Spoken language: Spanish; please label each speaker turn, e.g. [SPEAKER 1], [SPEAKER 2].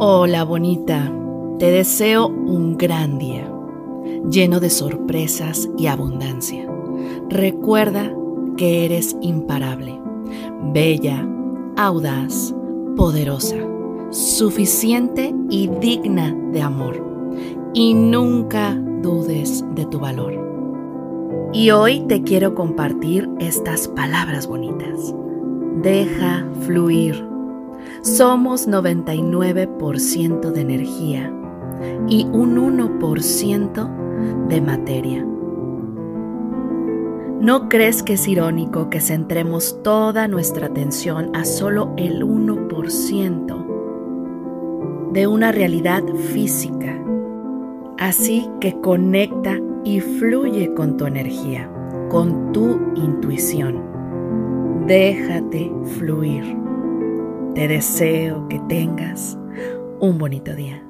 [SPEAKER 1] Hola bonita, te deseo un gran día, lleno de sorpresas y abundancia. Recuerda que eres imparable, bella, audaz, poderosa, suficiente y digna de amor. Y nunca dudes de tu valor. Y hoy te quiero compartir estas palabras bonitas. Deja fluir somos 99% de energía y un 1% de materia. ¿No crees que es irónico que centremos toda nuestra atención a solo el 1% de una realidad física? Así que conecta y fluye con tu energía, con tu intuición. Déjate fluir. Te deseo que tengas un bonito día.